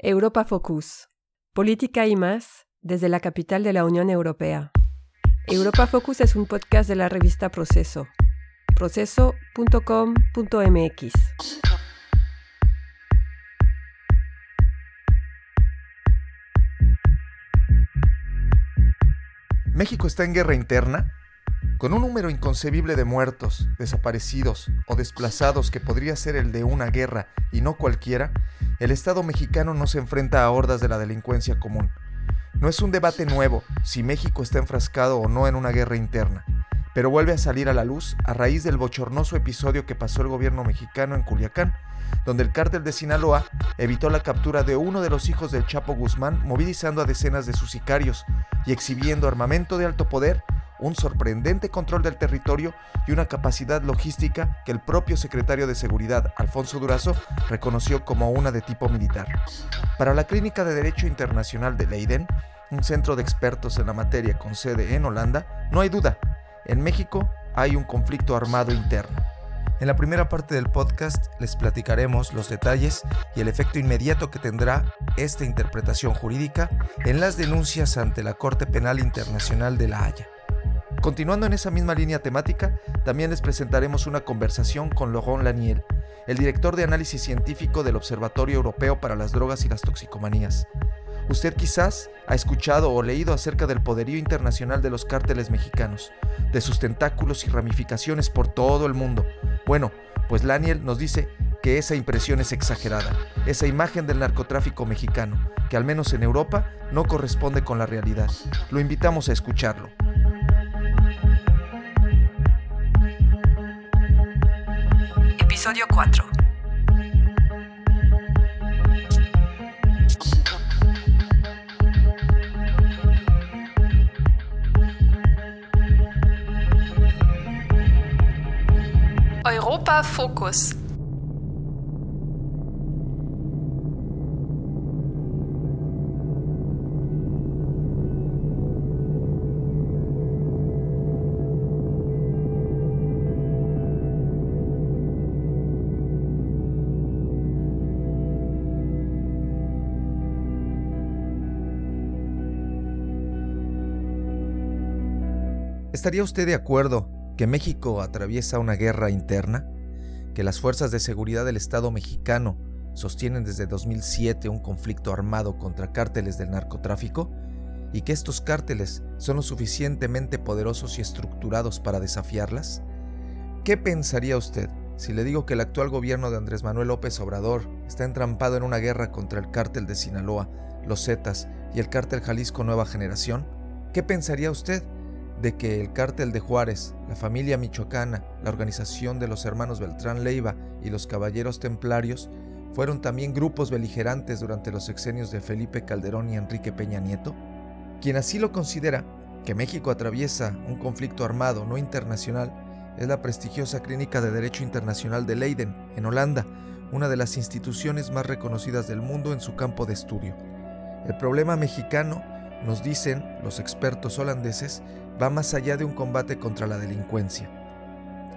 Europa Focus. Política y más desde la capital de la Unión Europea. Europa Focus es un podcast de la revista Proceso. proceso.com.mx. México está en guerra interna con un número inconcebible de muertos, desaparecidos o desplazados que podría ser el de una guerra y no cualquiera, el Estado mexicano no se enfrenta a hordas de la delincuencia común. No es un debate nuevo si México está enfrascado o no en una guerra interna, pero vuelve a salir a la luz a raíz del bochornoso episodio que pasó el gobierno mexicano en Culiacán, donde el cártel de Sinaloa evitó la captura de uno de los hijos del Chapo Guzmán, movilizando a decenas de sus sicarios y exhibiendo armamento de alto poder un sorprendente control del territorio y una capacidad logística que el propio secretario de Seguridad, Alfonso Durazo, reconoció como una de tipo militar. Para la Clínica de Derecho Internacional de Leiden, un centro de expertos en la materia con sede en Holanda, no hay duda, en México hay un conflicto armado interno. En la primera parte del podcast les platicaremos los detalles y el efecto inmediato que tendrá esta interpretación jurídica en las denuncias ante la Corte Penal Internacional de La Haya. Continuando en esa misma línea temática, también les presentaremos una conversación con Laurent Laniel, el director de análisis científico del Observatorio Europeo para las Drogas y las Toxicomanías. Usted quizás ha escuchado o leído acerca del poderío internacional de los cárteles mexicanos, de sus tentáculos y ramificaciones por todo el mundo. Bueno, pues Laniel nos dice que esa impresión es exagerada, esa imagen del narcotráfico mexicano, que al menos en Europa no corresponde con la realidad. Lo invitamos a escucharlo. Episodio 4. Europa Focus. ¿Estaría usted de acuerdo que México atraviesa una guerra interna? ¿Que las fuerzas de seguridad del Estado mexicano sostienen desde 2007 un conflicto armado contra cárteles del narcotráfico? ¿Y que estos cárteles son lo suficientemente poderosos y estructurados para desafiarlas? ¿Qué pensaría usted si le digo que el actual gobierno de Andrés Manuel López Obrador está entrampado en una guerra contra el cártel de Sinaloa, los Zetas y el cártel Jalisco Nueva Generación? ¿Qué pensaría usted de que el cártel de Juárez, la familia michoacana, la organización de los hermanos Beltrán Leiva y los caballeros templarios fueron también grupos beligerantes durante los sexenios de Felipe Calderón y Enrique Peña Nieto? Quien así lo considera, que México atraviesa un conflicto armado no internacional, es la prestigiosa Clínica de Derecho Internacional de Leiden, en Holanda, una de las instituciones más reconocidas del mundo en su campo de estudio. El problema mexicano, nos dicen los expertos holandeses, va más allá de un combate contra la delincuencia.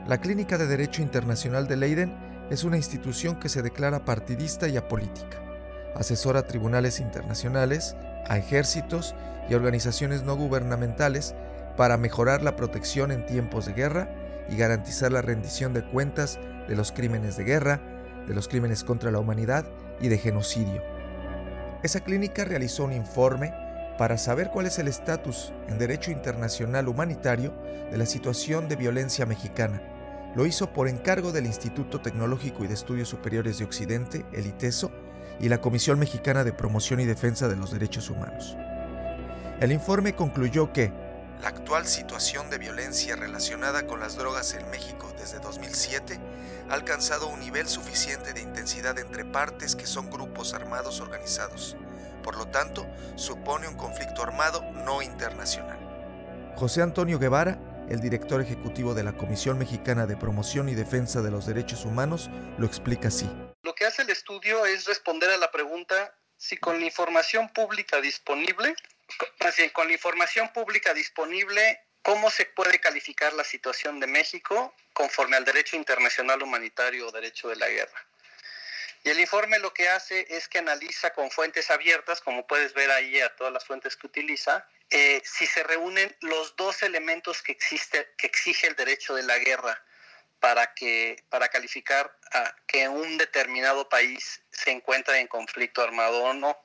La Clínica de Derecho Internacional de Leiden es una institución que se declara partidista y apolítica. Asesora a tribunales internacionales, a ejércitos y organizaciones no gubernamentales para mejorar la protección en tiempos de guerra y garantizar la rendición de cuentas de los crímenes de guerra, de los crímenes contra la humanidad y de genocidio. Esa clínica realizó un informe para saber cuál es el estatus en derecho internacional humanitario de la situación de violencia mexicana. Lo hizo por encargo del Instituto Tecnológico y de Estudios Superiores de Occidente, el ITESO, y la Comisión Mexicana de Promoción y Defensa de los Derechos Humanos. El informe concluyó que la actual situación de violencia relacionada con las drogas en México desde 2007 ha alcanzado un nivel suficiente de intensidad entre partes que son grupos armados organizados por lo tanto, supone un conflicto armado no internacional. José Antonio Guevara, el director ejecutivo de la Comisión Mexicana de Promoción y Defensa de los Derechos Humanos, lo explica así. Lo que hace el estudio es responder a la pregunta si con la información pública disponible, con la información pública disponible, ¿cómo se puede calificar la situación de México conforme al derecho internacional humanitario o derecho de la guerra? Y el informe lo que hace es que analiza con fuentes abiertas, como puedes ver ahí a todas las fuentes que utiliza, eh, si se reúnen los dos elementos que, existe, que exige el derecho de la guerra para, que, para calificar a que un determinado país se encuentra en conflicto armado o no.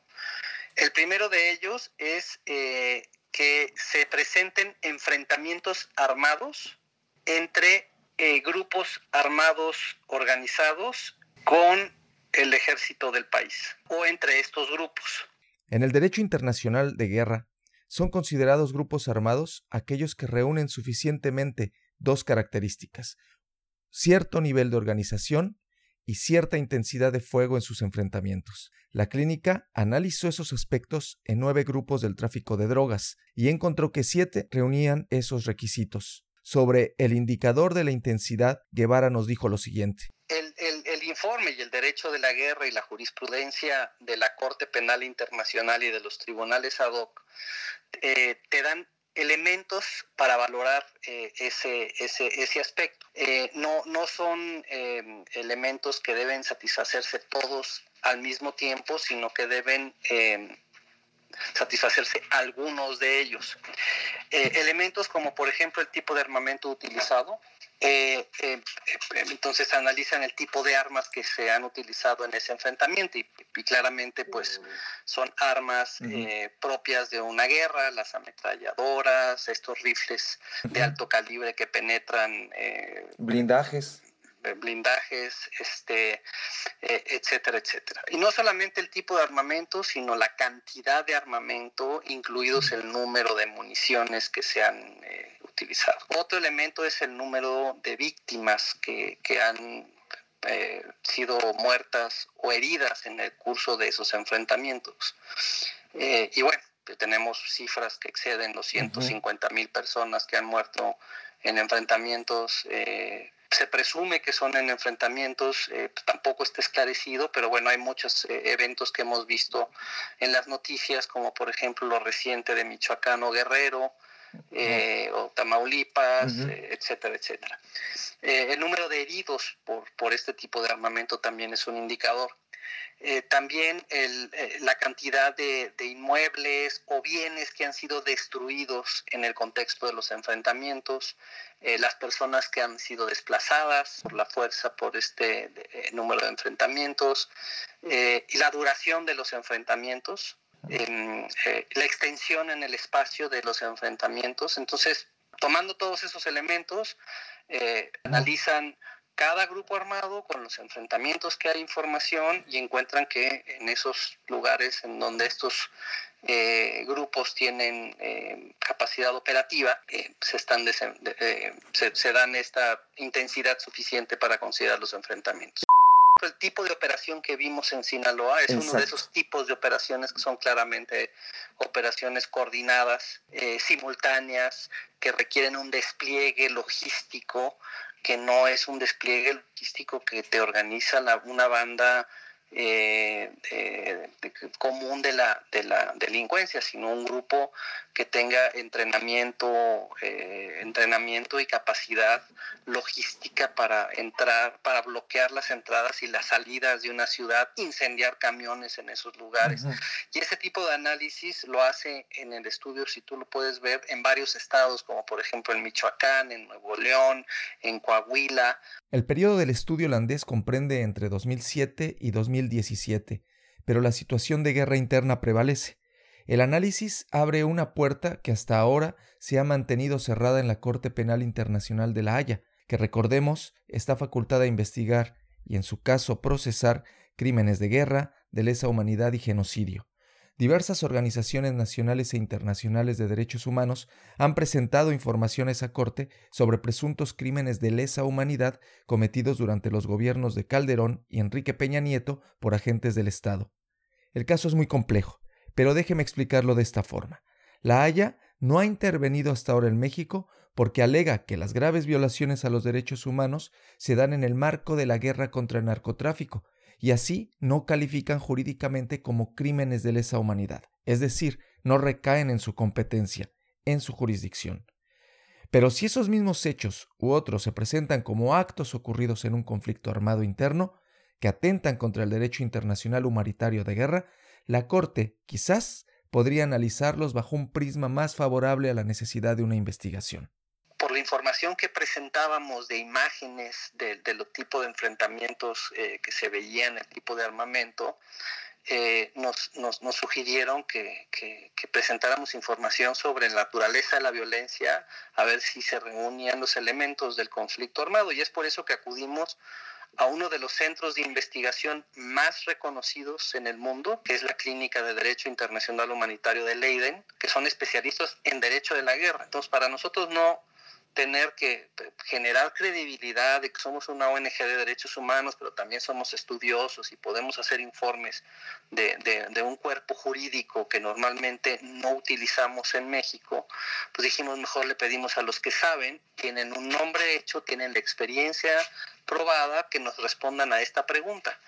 El primero de ellos es eh, que se presenten enfrentamientos armados entre eh, grupos armados organizados con el ejército del país o entre estos grupos. En el derecho internacional de guerra, son considerados grupos armados aquellos que reúnen suficientemente dos características, cierto nivel de organización y cierta intensidad de fuego en sus enfrentamientos. La clínica analizó esos aspectos en nueve grupos del tráfico de drogas y encontró que siete reunían esos requisitos. Sobre el indicador de la intensidad, Guevara nos dijo lo siguiente. El, informe y el derecho de la guerra y la jurisprudencia de la Corte Penal Internacional y de los tribunales ad hoc eh, te dan elementos para valorar eh, ese, ese, ese, aspecto. Eh, no, no son em, elementos que deben satisfacerse todos al mismo tiempo, sino que deben em, satisfacerse algunos de ellos. Elementos como por ejemplo el tipo de armamento utilizado, eh, eh, entonces analizan el tipo de armas que se han utilizado en ese enfrentamiento y, claramente pues son armas eh, propias de una guerra, las ametralladoras, estos rifles de alto calibre que penetran blindajes blindajes, este, etcétera, etcétera. Y no solamente el tipo de armamento, sino la cantidad de armamento, incluidos el número de municiones que se han otro elemento es el número de víctimas que, han eh, sido muertas o heridas en el curso de esos enfrentamientos. Eh, y bueno, tenemos cifras que exceden los 150 mil personas que han muerto en enfrentamientos. Eh, se presume que son en enfrentamientos, tampoco está esclarecido, pero bueno, hay muchos eventos que hemos visto en las noticias, como por ejemplo lo reciente de Michoacán o Guerrero, eh, o Tamaulipas, eh, etcétera, etcétera. Eh, el número de heridos por, por, este tipo de armamento también es un indicador. también el, la cantidad de, de, inmuebles o bienes que han sido destruidos en el contexto de los enfrentamientos, las personas que han sido desplazadas por la fuerza por este número de enfrentamientos y la duración de los enfrentamientos, eh, la extensión en el espacio de los enfrentamientos. Entonces, tomando todos esos elementos, eh, analizan cada grupo armado con los enfrentamientos que hay información y encuentran que en esos lugares en donde estos eh, grupos tienen capacidad operativa, se, dan esta intensidad suficiente para considerar los enfrentamientos. El tipo de operación que vimos en Sinaloa es uno de esos tipos de operaciones que son claramente operaciones coordinadas, eh, simultáneas, que requieren un despliegue logístico, que no es un despliegue logístico que te organiza una banda eh, eh, común de la, de la delincuencia, sino un grupo que tenga entrenamiento, eh, entrenamiento y capacidad logística para entrar, para bloquear las entradas y las salidas de una ciudad, incendiar camiones en esos lugares. Y ese tipo de análisis lo hace en el estudio, si tú lo puedes ver, en varios estados, como por ejemplo en Michoacán, en Nuevo León, en Coahuila. El periodo del estudio holandés comprende entre 2007 y 2017, pero la situación de guerra interna prevalece. El análisis abre una puerta que hasta ahora se ha mantenido cerrada en la Corte Penal Internacional de La Haya, que recordemos está facultada a investigar y en su caso procesar crímenes de guerra, de lesa humanidad y genocidio. Diversas organizaciones nacionales e internacionales de derechos humanos han presentado información a Corte sobre presuntos crímenes de lesa humanidad cometidos durante los gobiernos de Calderón y Enrique Peña Nieto por agentes del Estado. El caso es muy complejo, pero déjeme explicarlo de esta forma. La Haya no ha intervenido hasta ahora en México porque alega que las graves violaciones a los derechos humanos se dan en el marco de la guerra contra el narcotráfico y así no califican jurídicamente como crímenes de lesa humanidad, es decir, no recaen en su competencia, en su jurisdicción. Pero si esos mismos hechos u otros se presentan como actos ocurridos en un conflicto armado interno, que atentan contra el derecho internacional humanitario de guerra, la Corte quizás podría analizarlos bajo un prisma más favorable a la necesidad de una investigación. Por la información que presentábamos de imágenes de, los tipos de enfrentamientos eh, que se veían, el tipo de armamento, eh, nos, sugirieron que, presentáramos información sobre la naturaleza de la violencia, a ver si se reunían los elementos del conflicto armado. Y es por eso que acudimos a uno de los centros de investigación más reconocidos en el mundo, que es la Clínica de Derecho Internacional Humanitario de Leiden, que son especialistas en derecho de la guerra. Entonces, para nosotros no tener que generar credibilidad de que somos una ONG de derechos humanos, pero también somos estudiosos y podemos hacer informes de, de, un cuerpo jurídico que normalmente no utilizamos en México, pues dijimos mejor le pedimos a los que saben, tienen un nombre hecho, tienen la experiencia, probada que nos respondan a esta pregunta.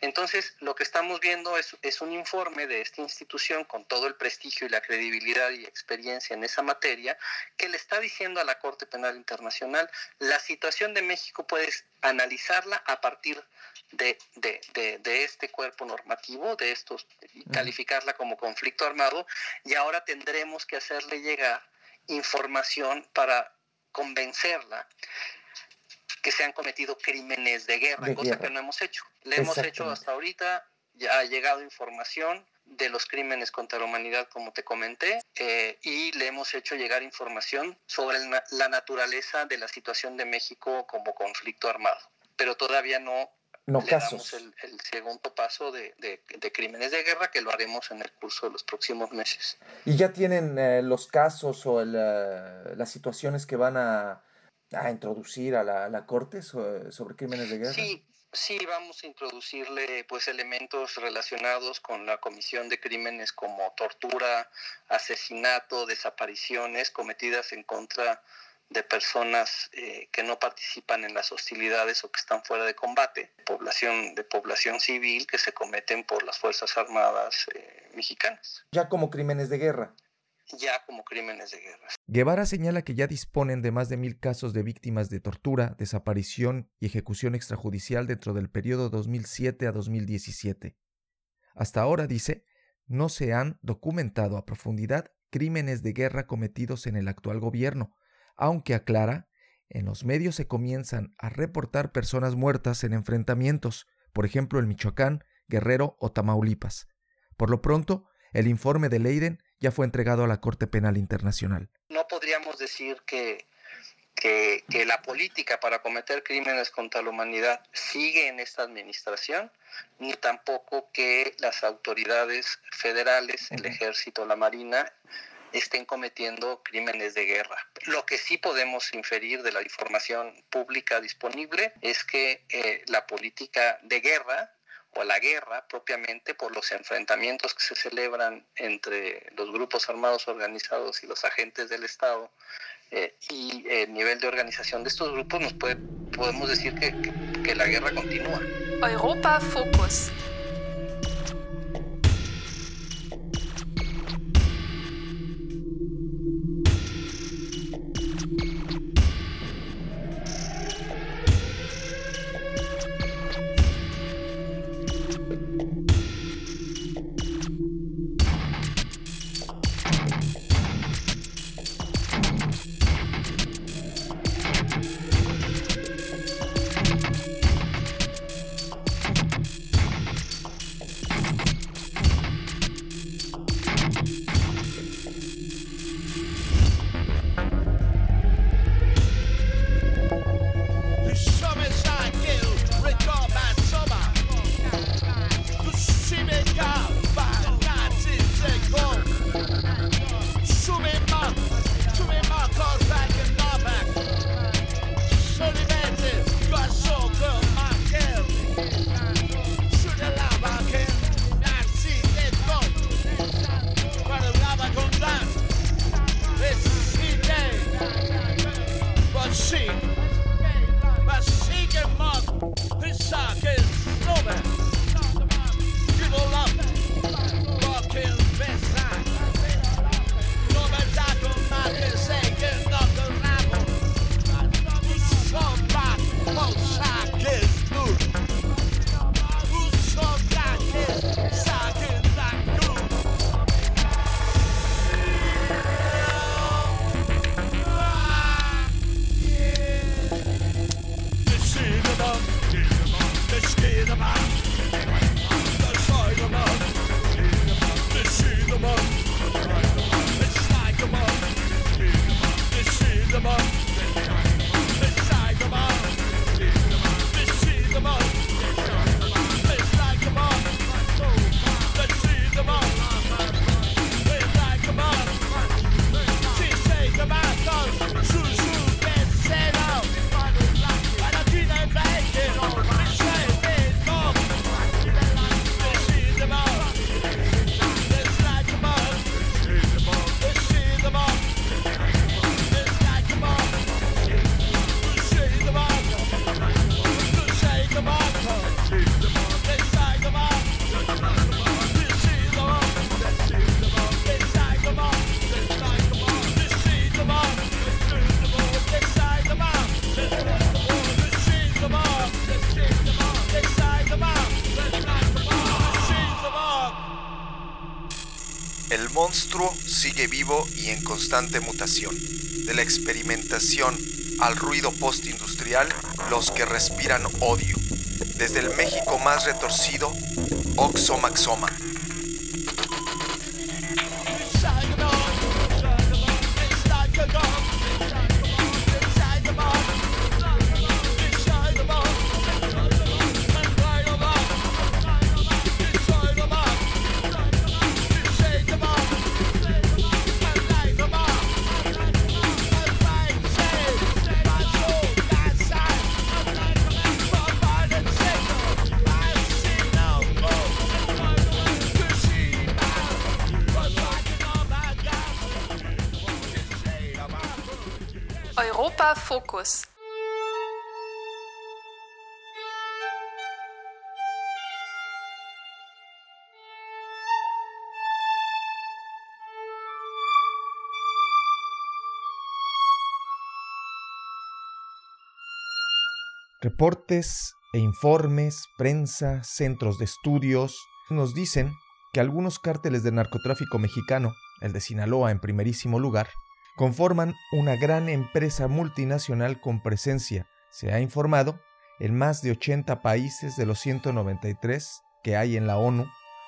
Entonces, lo que estamos viendo es, es, un informe de esta institución con todo el prestigio y la credibilidad y experiencia en esa materia que le está diciendo a la Corte Penal Internacional. La situación de México puedes analizarla a partir de, de, de, de este cuerpo normativo, de estos, calificarla como conflicto armado, y ahora tendremos que hacerle llegar información para convencerla que se han cometido crímenes de guerra, cosa que no hemos hecho. Le hemos hecho hasta ahorita, ya ha llegado información de los crímenes contra la humanidad, como te comenté, eh, y le hemos hecho llegar información sobre la naturaleza de la situación de México como conflicto armado, pero todavía no no le casos. Damos el, segundo paso de, crímenes de guerra que lo haremos en el curso de los próximos meses. ¿Y ya tienen eh, los casos o eh, las situaciones que van a, a introducir a la, Corte sobre, crímenes de guerra? Sí, sí, vamos a introducirle pues elementos relacionados con la comisión de crímenes como tortura, asesinato, desapariciones cometidas en contra de personas eh, que no participan en las hostilidades o que están fuera de combate, población de población civil que se cometen por las fuerzas armadas eh, mexicanas. Ya como crímenes de guerra ya como crímenes de guerra. Guevara señala que ya disponen de más de mil casos de víctimas de tortura, desaparición y ejecución extrajudicial dentro del periodo 2007 a 2017. Hasta ahora, dice, no se han documentado a profundidad crímenes de guerra cometidos en el actual gobierno, aunque aclara, en los medios se comienzan a reportar personas muertas en enfrentamientos, por ejemplo en Michoacán, Guerrero o Tamaulipas. Por lo pronto, el informe de Leiden ya fue entregado a la Corte Penal Internacional. No podríamos decir que, que, la política para cometer crímenes contra la humanidad sigue en esta administración, ni tampoco que las autoridades federales, el ejército, la marina, estén cometiendo crímenes de guerra. Lo que sí podemos inferir de la información pública disponible es que eh, la política de guerra o la guerra propiamente por los enfrentamientos que se celebran entre los grupos armados organizados y los agentes del Estado eh, y el nivel de organización de estos grupos, nos puede, podemos decir que, que, que la guerra continúa. Europa Focus. Sigue vivo y en constante mutación. De la experimentación al ruido postindustrial, los que respiran odio. Desde el México más retorcido, Oxomaxoma. Fokus. Reportes e informes, prensa, centros de estudios nos dicen que algunos cárteles de narcotráfico mexicano, el de Sinaloa en primerísimo lugar, conforman una gran empresa multinacional con presencia, se ha informado, en más de 80 países de los 193 que hay en la ONU,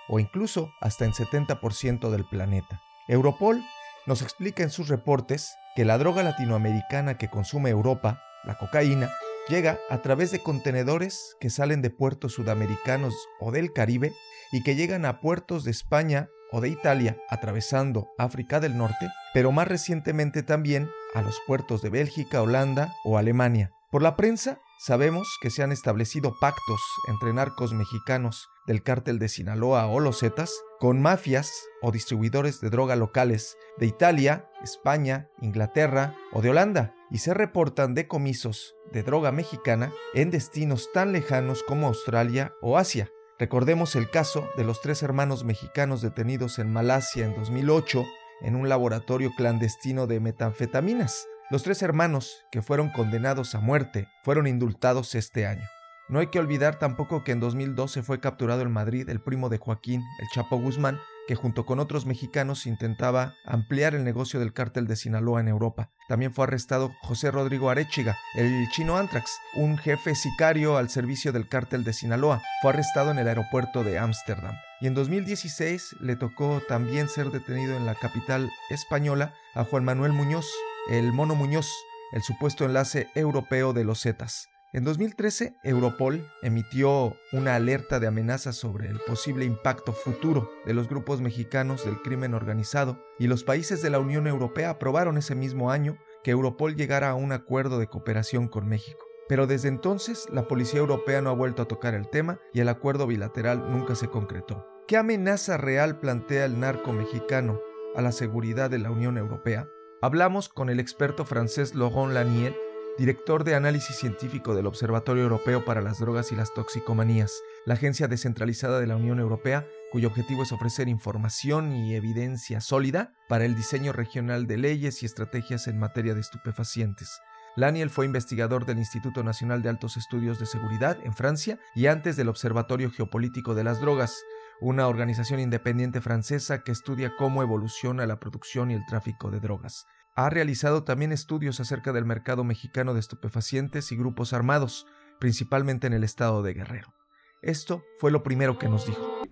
o incluso hasta en 70% del planeta. Europol nos explica en sus reportes que la droga latinoamericana que consume Europa, la cocaína, llega a través de contenedores que salen de puertos sudamericanos o del Caribe y que llegan a puertos de España o de Italia atravesando África del Norte, pero más recientemente también a los puertos de Bélgica, Holanda o Alemania. Por la prensa sabemos que se han establecido pactos entre narcos mexicanos del cártel de Sinaloa o los Zetas con mafias o distribuidores de droga locales de Italia, España, Inglaterra o de Holanda y se reportan decomisos de droga mexicana en destinos tan lejanos como Australia o Asia. Recordemos el caso de los tres hermanos mexicanos detenidos en Malasia en 2008 en un laboratorio clandestino de metanfetaminas. Los tres hermanos, que fueron condenados a muerte, fueron indultados este año. No hay que olvidar tampoco que en 2012 fue capturado en Madrid el primo de Joaquín, el Chapo Guzmán, que junto con otros mexicanos intentaba ampliar el negocio del cártel de Sinaloa en Europa. También fue arrestado José Rodrigo Arechiga, el chino Antrax, un jefe sicario al servicio del cártel de Sinaloa. Fue arrestado en el aeropuerto de Ámsterdam. Y en 2016 le tocó también ser detenido en la capital española a Juan Manuel Muñoz, el Mono Muñoz, el supuesto enlace europeo de los Zetas. En 2013, Europol emitió una alerta de amenaza sobre el posible impacto futuro de los grupos mexicanos del crimen organizado y los países de la Unión Europea aprobaron ese mismo año que Europol llegara a un acuerdo de cooperación con México. Pero desde entonces la Policía Europea no ha vuelto a tocar el tema y el acuerdo bilateral nunca se concretó. ¿Qué amenaza real plantea el narco mexicano a la seguridad de la Unión Europea? Hablamos con el experto francés Laurent Laniel, director de análisis científico del Observatorio Europeo para las Drogas y las Toxicomanías, la agencia descentralizada de la Unión Europea, cuyo objetivo es ofrecer información y evidencia sólida para el diseño regional de leyes y estrategias en materia de estupefacientes. Laniel fue investigador del Instituto Nacional de Altos Estudios de Seguridad en Francia y antes del Observatorio Geopolítico de las Drogas, una organización independiente francesa que estudia cómo evoluciona la producción y el tráfico de drogas. Ha realizado también estudios acerca del mercado mexicano de estupefacientes y grupos armados, principalmente en el estado de Guerrero. Esto fue lo primero que nos dijo.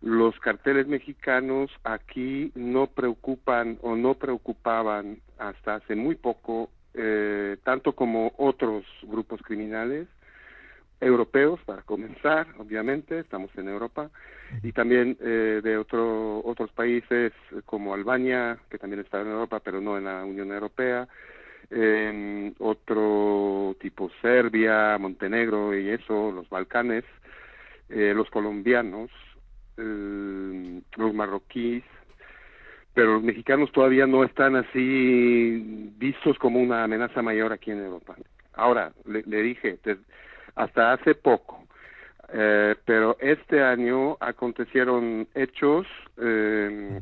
Los carteles mexicanos aquí no preocupan o no preocupaban hasta hace muy poco, eh, tanto como otros grupos criminales, europeos para comenzar, obviamente, estamos en Europa, y también eh, de otro, otros países como Albania, que también está en Europa, pero no en la Unión Europea, otro tipo Serbia, Montenegro y eso, los Balcanes, eh, los colombianos, los marroquíes, pero los mexicanos todavía no están así vistos como una amenaza mayor aquí en Europa. Ahora, le, le dije, hasta hace poco. Eh, pero este año acontecieron hechos eh,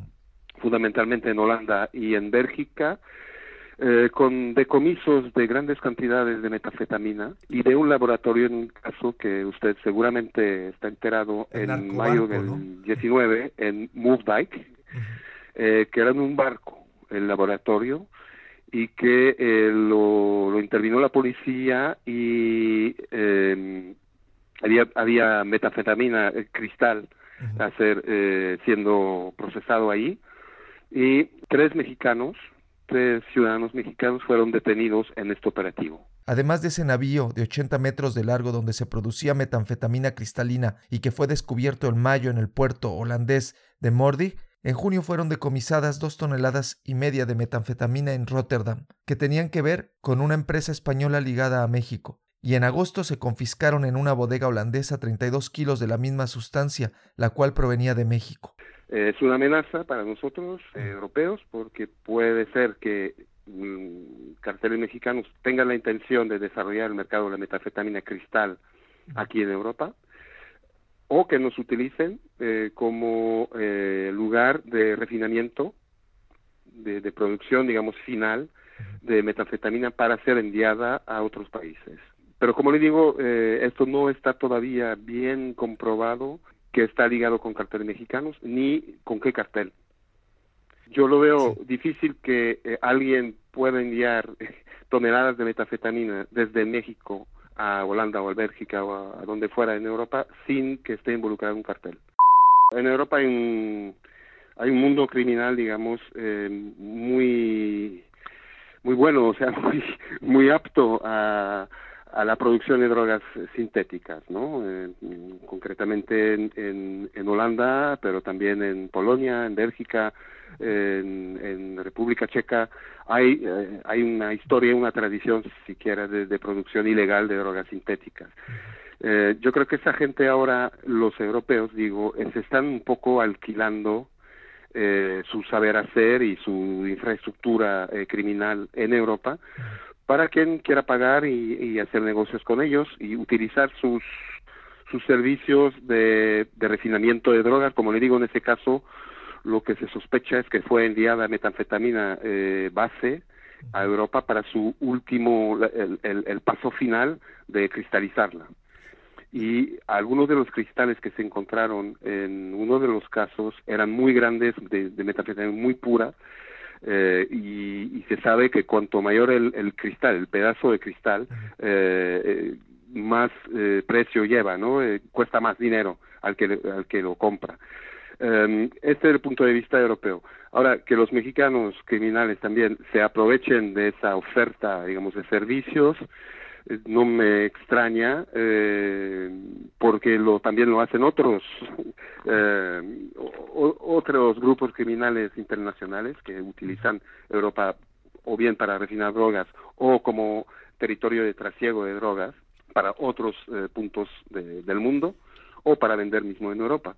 fundamentalmente en Holanda y en Bélgica eh, con decomisos de grandes cantidades de metafetamina y de un laboratorio en un caso que usted seguramente está enterado en mayo del 19 en Moerdijk que era en un barco, el laboratorio, y que lo, lo, intervino la policía y em, había, había metanfetamina cristal a ser, siendo procesado ahí y tres mexicanos, tres ciudadanos mexicanos fueron detenidos en este operativo. Además de ese navío de 80 metros de largo donde se producía metanfetamina cristalina y que fue descubierto en mayo en el puerto holandés de Mordi, en junio fueron decomisadas dos toneladas y media de metanfetamina en Rotterdam, que tenían que ver con una empresa española ligada a México, y en agosto se confiscaron en una bodega holandesa 32 kilos de la misma sustancia, la cual provenía de México. Es una amenaza para nosotros, eh, europeos, porque puede ser que mm, carteles mexicanos tengan la intención de desarrollar el mercado de la metafetamina cristal aquí en Europa, o que nos utilicen eh, como eh, lugar de refinamiento, de, de, producción, digamos, final de metanfetamina para ser enviada a otros países. Pero como le digo, esto no está todavía bien comprobado que está ligado con carteles mexicanos, ni con qué cartel. Yo lo veo difícil que eh, alguien pueda enviar toneladas de metafetamina desde México a Holanda o a Bélgica o a, donde fuera en Europa sin que esté involucrado un cartel. En Europa hay un, hay un mundo criminal, digamos, eh, muy muy bueno, o sea, muy, muy apto a, la producción de drogas sintéticas, ¿no? concretamente en, en, Holanda, pero también en Polonia, en Bélgica, en, en República Checa, hay, eh, hay una historia, una tradición siquiera de, de producción ilegal de drogas sintéticas. Eh, yo creo que esa gente ahora, los europeos, digo, eh, se están un poco alquilando eh, su saber hacer y su infraestructura eh, criminal en Europa para quien quiera pagar y, hacer negocios con ellos y utilizar sus sus servicios de, refinamiento de drogas, como le digo en este caso, lo que se sospecha es que fue enviada metanfetamina eh, base a Europa para su último, el, el, paso final de cristalizarla. Y algunos de los cristales que se encontraron en uno de los casos eran muy grandes, de, de metanfetamina muy pura, eh, y, se sabe que cuanto mayor el, cristal, el pedazo de cristal, eh, eh, más precio lleva, ¿no? cuesta más dinero al que, al que lo compra. Em, este es el punto de vista europeo. Ahora, que los mexicanos criminales también se aprovechen de esa oferta, digamos, de servicios, no me extraña eh, porque lo también lo hacen otros eh, otros grupos criminales internacionales que utilizan Europa o bien para refinar drogas o como territorio de trasiego de drogas para otros eh, puntos del mundo o para vender mismo en Europa.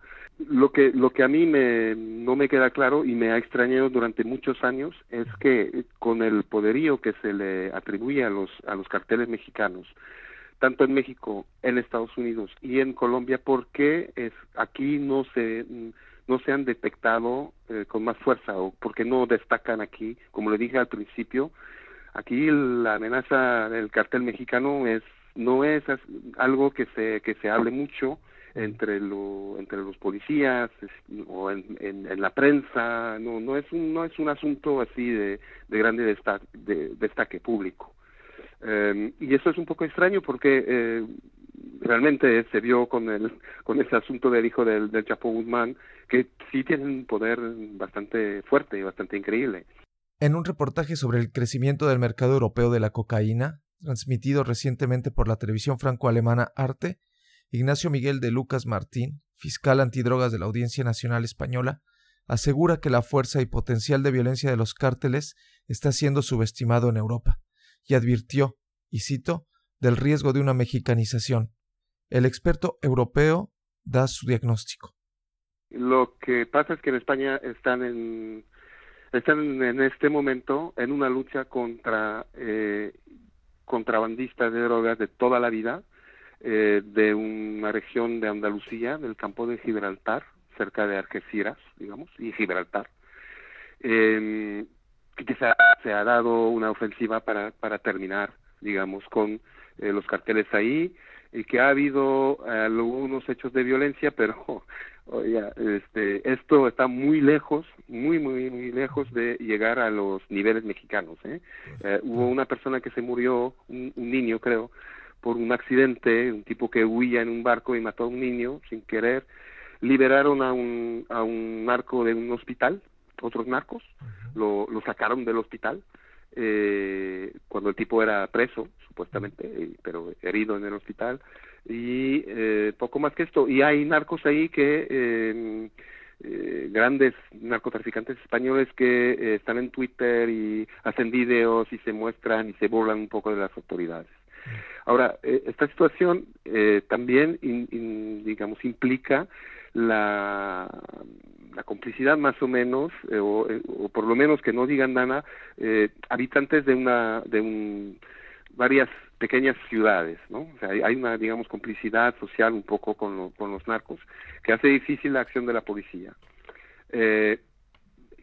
Lo que, lo que a mí me, no me queda claro y me ha extrañado durante muchos años es que con el poderío que se le atribuye a los, a los carteles mexicanos, tanto en México, en Estados Unidos y en Colombia, ¿por qué es, aquí no se, no se han detectado eh, con más fuerza o porque no destacan aquí? Como le dije al principio, aquí la amenaza del cartel mexicano es no es algo que se que se hable mucho entre lo, entre los policías o en, en, la prensa no no es un no es un asunto así de, de grande destaque, de, destaque público. Eh, y eso es un poco extraño porque eh, realmente se vio con el con ese asunto del hijo del, del Chapo Guzmán que sí tiene un poder bastante fuerte y bastante increíble. En un reportaje sobre el crecimiento del mercado europeo de la cocaína transmitido recientemente por la televisión franco-alemana Arte Ignacio Miguel de Lucas Martín, fiscal antidrogas de la Audiencia Nacional Española, asegura que la fuerza y potencial de violencia de los cárteles está siendo subestimado en Europa, y advirtió, y cito, del riesgo de una mexicanización. El experto europeo da su diagnóstico. Lo que pasa es que en España están en, están en este momento en una lucha contra eh, contrabandistas de drogas de toda la vida, eh, de una región de Andalucía, del campo de Gibraltar, cerca de Algeciras, digamos, y Gibraltar, eh, que se ha, se ha, dado una ofensiva para, para terminar, digamos, con eh, los carteles ahí y que ha habido algunos hechos de violencia, pero este, esto está muy lejos, muy, muy, muy lejos de llegar a los niveles mexicanos. ¿eh? Eh, hubo una persona que se murió, un, niño creo, por un accidente, un tipo que huía en un barco y mató a un niño sin querer. Liberaron a un, a un narco de un hospital, otros narcos, lo, lo sacaron del hospital eh, cuando el tipo era preso, supuestamente, pero herido en el hospital, y eh, poco más que esto. Y hay narcos ahí que, eh, eh grandes narcotraficantes españoles que eh, están en Twitter y hacen videos y se muestran y se burlan un poco de las autoridades. Ahora, esta situación también, digamos, implica la complicidad más o menos, eh, o, eh, o, por lo menos que no digan nada, eh, habitantes de una, de un, varias pequeñas ciudades, ¿no? O sea, hay, una, digamos, complicidad social un poco con, con los narcos que hace difícil la acción de la policía. Eh,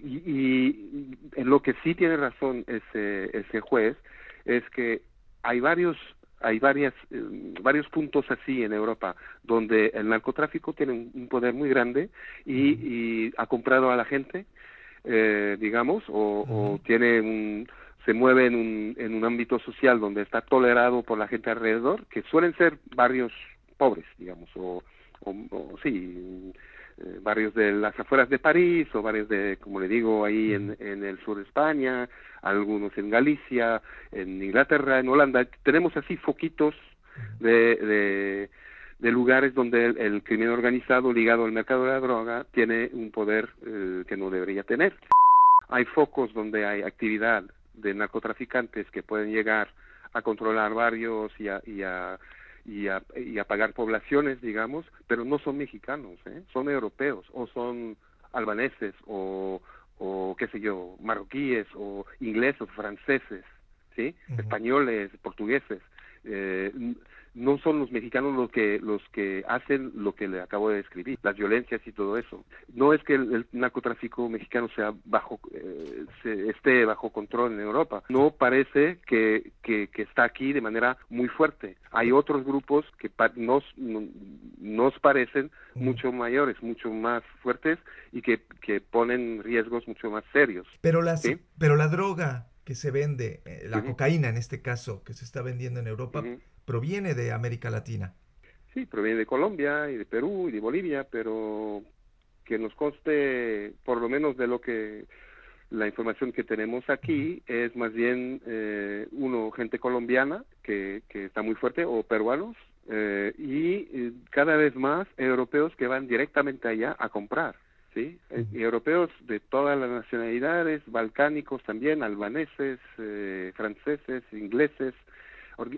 y, y, en lo que sí tiene razón ese, ese juez es que hay varios hay varias, eh, varios puntos así en Europa donde el narcotráfico tiene un poder muy grande y, ha comprado a la gente, eh, digamos, o, tiene un, se mueve en un, en un ámbito social donde está tolerado por la gente alrededor, que suelen ser barrios pobres, digamos, o, o sí, eh, barrios de las afueras de París o barrios de, como le digo, ahí en, en el sur de España, algunos en Galicia, en Inglaterra, en Holanda. Tenemos así foquitos de, de, de lugares donde el, crimen organizado ligado al mercado de la droga tiene un poder eh, que no debería tener. Hay focos donde hay actividad de narcotraficantes que pueden llegar a controlar barrios y a, y a y a, y a pagar poblaciones, digamos, pero no son mexicanos, ¿eh? son europeos o son albaneses o, o qué sé yo, marroquíes o ingleses, franceses, ¿sí? Españoles, portugueses. Eh, no son los mexicanos los que los que hacen lo que le acabo de describir, las violencias y todo eso. No es que el, narcotráfico mexicano sea bajo eh, esté bajo control en Europa. No parece que, que, está aquí de manera muy fuerte. Hay otros grupos que nos nos parecen mucho mayores, mucho más fuertes y que, que ponen riesgos mucho más serios. Pero las pero la droga que se vende, eh, la cocaína en este caso, que se está vendiendo en Europa, proviene de América Latina. Sí, proviene de Colombia y de Perú y de Bolivia, pero que nos conste, por lo menos de lo que la información que tenemos aquí es más bien eh, uno gente colombiana que, que está muy fuerte o peruanos eh, y eh, cada vez más europeos que van directamente allá a comprar sí y europeos de todas las nacionalidades balcánicos también albaneses franceses ingleses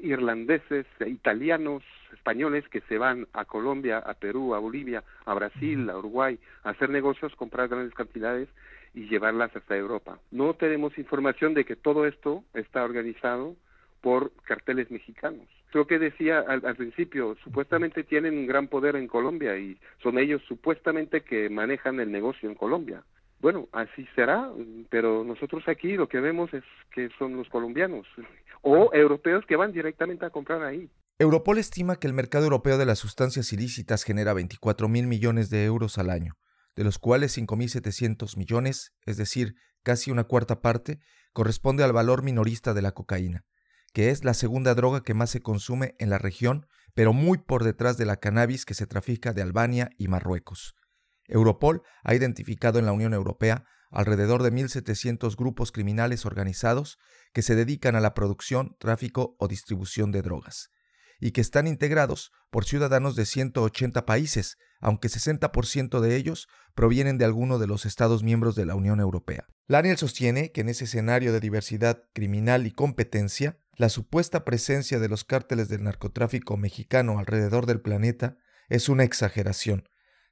irlandeses, italianos, españoles que se van a Colombia, a Perú, a Bolivia, a Brasil, a Uruguay, a hacer negocios, comprar grandes cantidades y llevarlas hasta Europa. No tenemos información de que todo esto está organizado por carteles mexicanos. Creo que decía al, principio, supuestamente tienen un gran poder en Colombia y son ellos supuestamente que manejan el negocio en Colombia. Bueno, así será, pero nosotros aquí lo que vemos es que son los colombianos o europeos que van directamente a comprar ahí. Europol estima que el mercado europeo de las sustancias ilícitas genera 24 mil millones de euros al año, de los cuales 5.700 millones, es decir, casi una cuarta parte, corresponde al valor minorista de la cocaína, que es la segunda droga que más se consume en la región, pero muy por detrás de la cannabis que se trafica de Albania y Marruecos. Europol ha identificado en la Unión Europea alrededor de 1.700 grupos criminales organizados que se dedican a la producción, tráfico o distribución de drogas, y que están integrados por ciudadanos de 180 países, aunque 60% de ellos provienen de alguno de los Estados miembros de la Unión Europea. Laniel sostiene que en ese escenario de diversidad criminal y competencia, la supuesta presencia de los cárteles del narcotráfico mexicano alrededor del planeta es una exageración,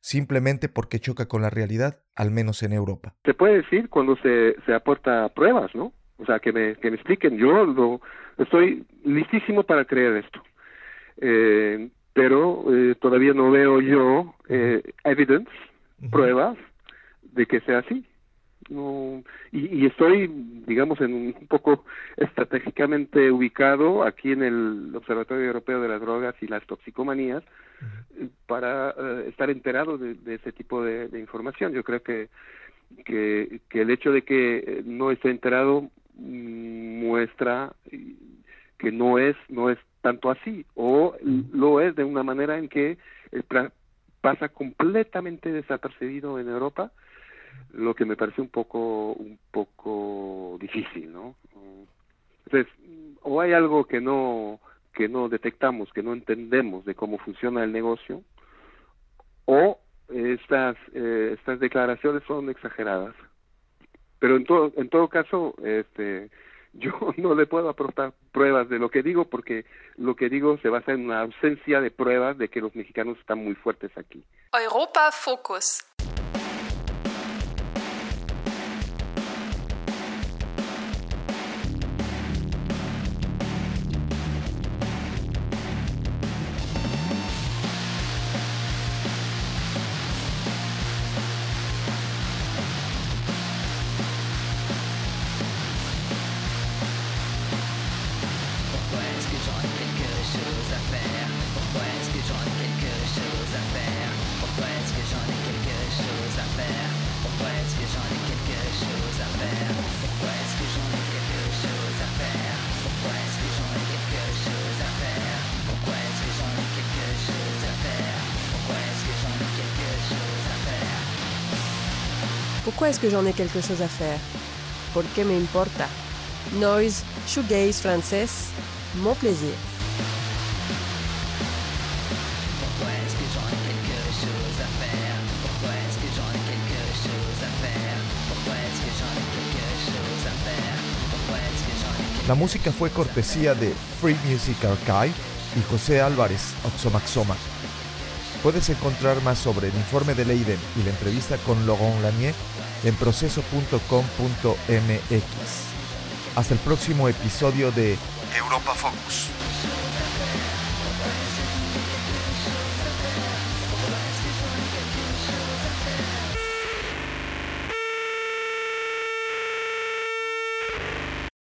simplemente porque choca con la realidad, al menos en Europa. Se puede decir cuando se, se aporta pruebas, ¿no? O sea, que me, que me expliquen. Yo lo, estoy listísimo para creer esto. Eh, pero eh, todavía no veo yo eh, evidence, pruebas de que sea así. No y, estoy, digamos, en un poco estratégicamente ubicado aquí en el Observatorio Europeo de las Drogas y las Toxicomanías para eh, estar enterado de, ese tipo de, información. Yo creo que, que, que el hecho de que no esté enterado mm, muestra que no es no es tanto así o lo es de una manera en que pasa completamente desapercibido en Europa lo que me parece un poco un poco difícil no entonces o hay algo que no que no detectamos que no entendemos de cómo funciona el negocio o estas eh, estas declaraciones son exageradas pero en todo en todo caso este yo no le puedo aportar pruebas de lo que digo porque lo que digo se basa en una ausencia de pruebas de que los mexicanos están muy fuertes aquí. Europa Focus. Pourquoi est-ce que j'en ai quelque chose à faire ¿Por qué me importa? Noise, shoegaze français, mon plaisir. La música fue cortesía de Free Music Archive y José Álvarez Oxomaxoma. Puedes encontrar más sobre el informe de Leiden y la entrevista con Laurent Lanier en proceso.com.mx. Hasta el próximo episodio de Europa Focus.